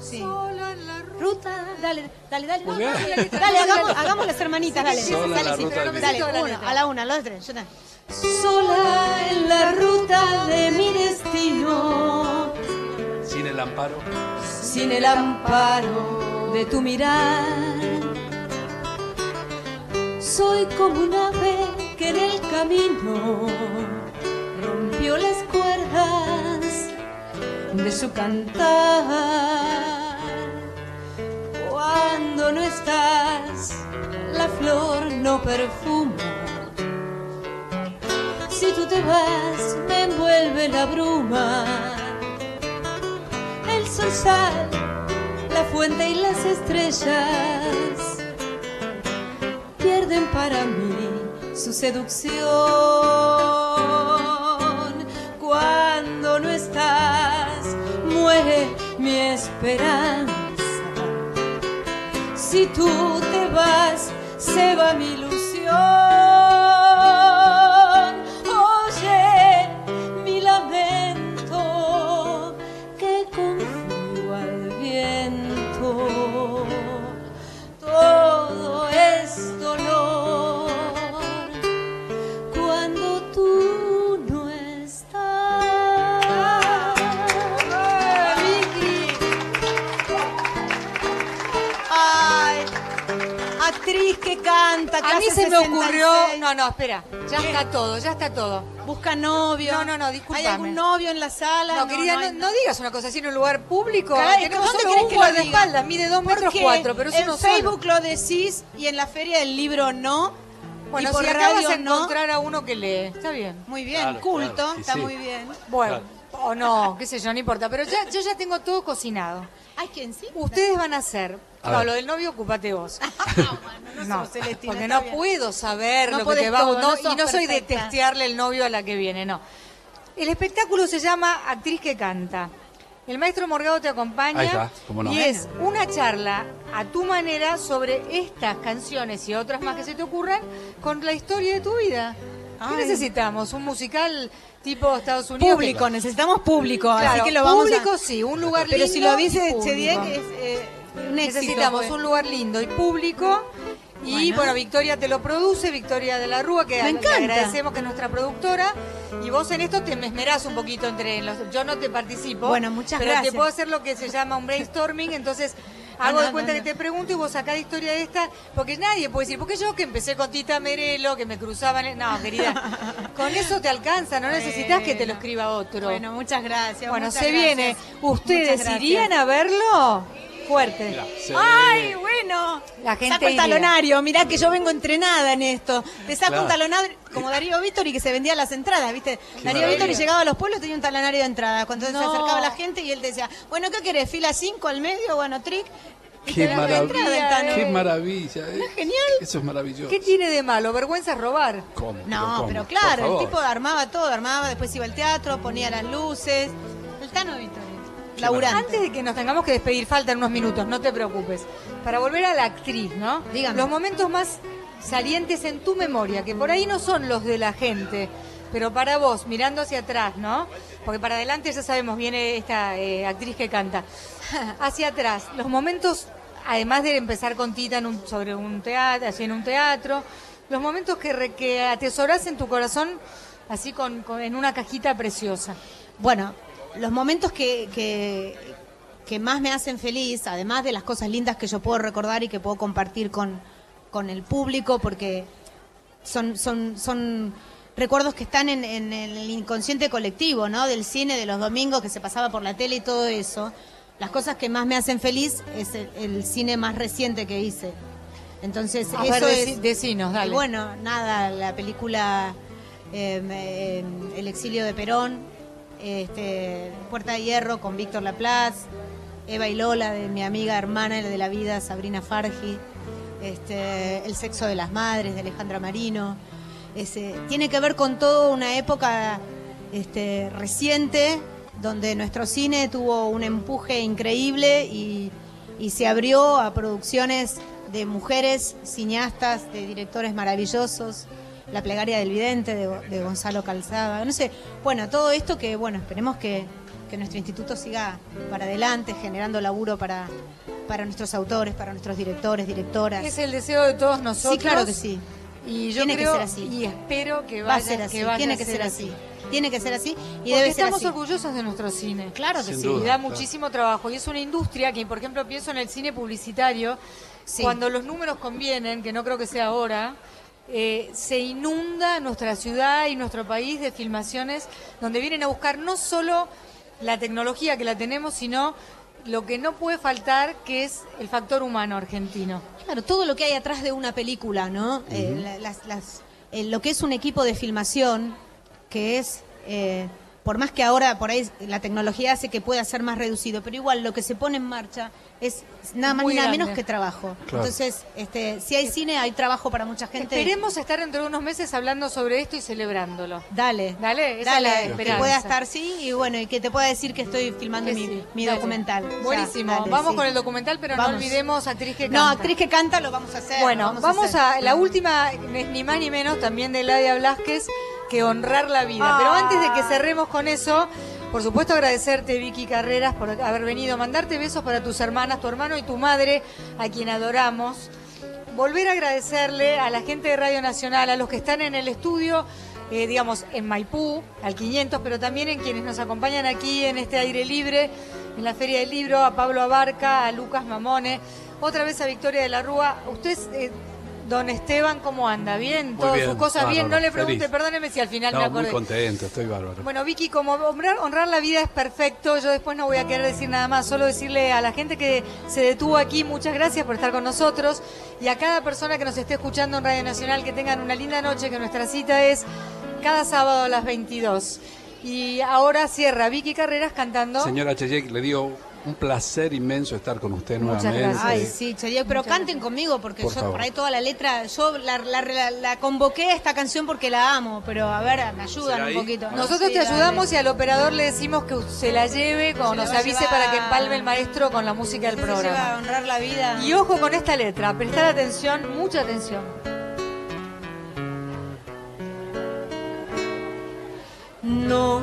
Sí. Sola en la ruta. Ruta, dale, dale, dale. No, dale, dale, dale, hagamos, hagamos las hermanitas, dale. Sola en dale, la sí, ruta dale, una, a la una, a la otra, yo también. Sola en la ruta de mi destino, Sin el amparo. sin el amparo de tu mirar. Soy como un ave que en el camino rompió las cuerdas de su cantar. Cuando no estás, la flor no perfuma. Si tú te vas, me envuelve la bruma. El sol sale, la fuente y las estrellas pierden para mí su seducción. Cuando no estás, muere mi esperanza. Si tú te vas, se va mi ilusión. A mí se me ocurrió. 66. No, no, espera. Ya está todo, ya está todo. Busca novio. No, no, no, ¿Hay discúlpame. algún novio en la sala? No, querida, no, hay- no digas una cosa así en un lugar público. Caray, Tenemos ¿dónde solo querés un que lo diga? guardaespaldas, mide dos metros Porque cuatro, pero es en uno solo. Facebook lo decís y en la feria del libro no. Bueno, y por si acá vas radio a no. encontrar a uno que lee, está bien. Muy bien, Claro, culto, claro, está sí. muy bien. Bueno, Claro. O no, qué sé yo, no importa. Pero ya, yo ya tengo todo cocinado. Ay, ¿quién sí? Ustedes van a hacer. A no, ver. lo del novio, ocupate vos. no No, Celestina, porque no bien. puedo saber No lo que te va todo, no, no sos y no soy de testearle el novio a la que viene, no. El espectáculo se llama Actriz que canta. El maestro Morgado te acompaña Ahí está, cómo no. y es una charla a tu manera sobre estas canciones y otras más que se te ocurran con la historia de tu vida. ¿Qué Ay. necesitamos? ¿Un musical tipo Estados Unidos? Público, necesitamos público, Claro, así que lo vamos público a... sí, un lugar Pero lindo. si lo dice. Chediek es eh. Necesitamos un lugar lindo y público. Y Bueno. bueno. Victoria te lo produce, Victoria de la Rúa, que Me le encanta. agradecemos que es nuestra productora. Y vos en esto te me esmerás un poquito entre los. Yo no te participo. Bueno, muchas pero gracias. te puedo hacer lo que se llama un brainstorming. Entonces Ah, hago no, de cuenta no, que te pregunto y vos sacás la historia de esta. Porque nadie puede decir, porque yo que empecé con Tita Merelo, que me cruzaban. en- No, querida. con eso te alcanza, no necesitas que te lo escriba otro. Bueno, muchas gracias. Bueno, muchas se gracias. viene. ¿Ustedes irían a verlo? Fuerte. Se- ¡Ay, bueno! La gente Saco el iría. talonario, mirá que yo vengo entrenada en esto. Te saco Claro. un talonario como Darío Víctor y que se vendía las entradas, ¿viste? Darío maravilla. Vítor y llegaba a los pueblos tenía un talonario de entrada. Cuando se No. acercaba la gente y él decía, bueno, ¿qué querés? ¿Fila 5 al medio? Bueno, trick. Y te Qué daba entrada del maravilla, tano. qué maravilla. eh. genial? Eso es maravilloso. ¿Qué tiene de malo? Vergüenza es robar. ¿Cómo? No, ¿cómo? pero Por claro, el favor. tipo armaba todo, armaba, después iba al teatro, ponía las luces. El Tano Vítor. Laburante. Antes de que nos tengamos que despedir, faltan unos minutos, no te preocupes. Para volver a la actriz, ¿no? Dígame. Los momentos más salientes en tu memoria, que por ahí no son los de la gente, pero para vos, mirando hacia atrás, ¿no? Porque para adelante ya sabemos, viene esta eh, actriz que canta. hacia atrás, los momentos, además de empezar con Tita en un- sobre un teatro, así en un teatro, los momentos que, re- que atesorás en tu corazón, así con, con- en una cajita preciosa. Bueno, los momentos que, que, que más me hacen feliz, además de las cosas lindas que yo puedo recordar y que puedo compartir con, con el público, porque son, son, son recuerdos que están en, en el inconsciente colectivo, ¿no? Del cine, de los domingos que se pasaba por la tele y todo eso. Las cosas que más me hacen feliz es el, el cine más reciente que hice. Entonces, A eso ver, es... decinos, dale. Y bueno, nada, la película eh, eh, El exilio de Perón, este, Puerta de Hierro con Víctor Laplace, Eva y Lola de mi amiga hermana de la vida Sabrina Fargi, este, El sexo de las madres de Alejandra Marino. Tiene que ver con toda una época este, reciente donde nuestro cine tuvo un empuje increíble y, y se abrió a producciones de mujeres cineastas, de directores maravillosos. La plegaria del vidente de, de Gonzalo Calzada, no sé, bueno, todo esto que, bueno, esperemos que, que nuestro instituto siga para adelante, generando laburo para, para nuestros autores, para nuestros directores, directoras. Es el deseo de todos nosotros. Sí, claro que sí. Y yo Tiene que creo ser así. y espero que Va a vaya, ser así, que vaya tiene a que ser ser así. Tiene que ser así y Porque debe ser estamos así. orgullosos de nuestro cine. Claro que Sin sí. duda. Y da claro. muchísimo trabajo. Y es una industria que, por ejemplo, pienso en el cine publicitario, Sí. cuando los números convienen, que no creo que sea ahora, eh, se inunda nuestra ciudad y nuestro país de filmaciones donde vienen a buscar no solo la tecnología que la tenemos, sino lo que no puede faltar, que es el factor humano argentino. Claro, todo lo que hay atrás de una película, ¿no? Eh, la- las- las- eh, lo que es un equipo de filmación, que es, eh, por más que ahora por ahí la tecnología hace que pueda ser más reducido, pero igual lo que se pone en marcha es nada más Muy ni nada grande. menos que trabajo. Claro. Entonces, este, si hay cine, hay trabajo para mucha gente. Esperemos estar dentro de unos meses hablando sobre esto y celebrándolo. Dale, Dale, esa dale, es la que pueda estar sí y bueno y que te pueda decir que estoy filmando Que mi, sí, mi dale. documental. Buenísimo. dale, vamos sí. con el documental, pero no olvidemos actriz que No, canta. actriz que canta lo vamos a hacer. Bueno, vamos, hacer. a, la última, ni más ni menos, también de Ladia Blasquez, que honrar la vida. Pero Ah. antes de que cerremos con eso, por supuesto agradecerte, Vicky Carreras, por haber venido, mandarte besos para tus hermanas, tu hermano y tu madre, a quien adoramos. Volver a agradecerle a la gente de Radio Nacional, a los que están en el estudio, eh, digamos, en Maipú, al 500, pero también en quienes nos acompañan aquí en este aire libre, en la Feria del Libro, a Pablo Abarca, a Lucas Mamone, otra vez a Victoria de la Rúa. Usted, eh, don Esteban, ¿cómo anda? ¿Bien? ¿Todas sus cosas bien? No le pregunte, feliz. perdóneme si al final me No, acordé. muy contento, estoy bárbaro. Bueno, Vicky, como honrar, honrar la vida es perfecto, yo después no voy a querer decir nada más, solo decirle a la gente que se detuvo aquí, muchas gracias por estar con nosotros y a cada persona que nos esté escuchando en Radio Nacional, que tengan una linda noche, que nuestra cita es cada sábado a las 22. Y ahora cierra Vicky Carreras cantando. Señora Cheyek, le digo un placer inmenso estar con usted Muchas nuevamente. gracias. Ay, sí, Cheyenne, pero Muchas canten conmigo porque Por yo favor. por ahí toda la letra, yo la, la- la- la convoqué a esta canción porque la amo, pero a ver, me ayudan ¿Será un poquito. Nosotros Sí, te dale. ayudamos y al operador le decimos que se la lleve la nos avise llevar. para que empalme el maestro con la música del Sí, se lleva a programa. honrar la vida. Y ojo con esta letra, prestar atención, mucha atención. No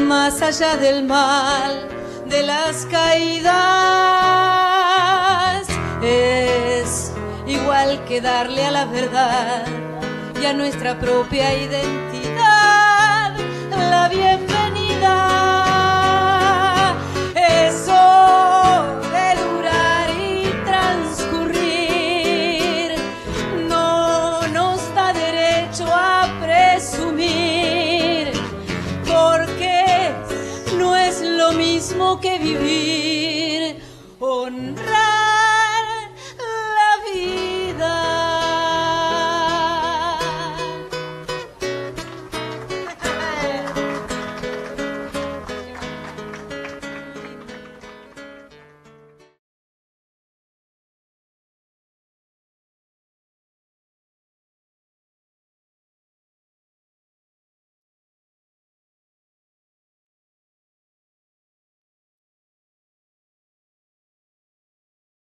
más allá del mal, de las caídas. Es igual que darle a la verdad y a nuestra propia identidad la bienvenida. Que vivir.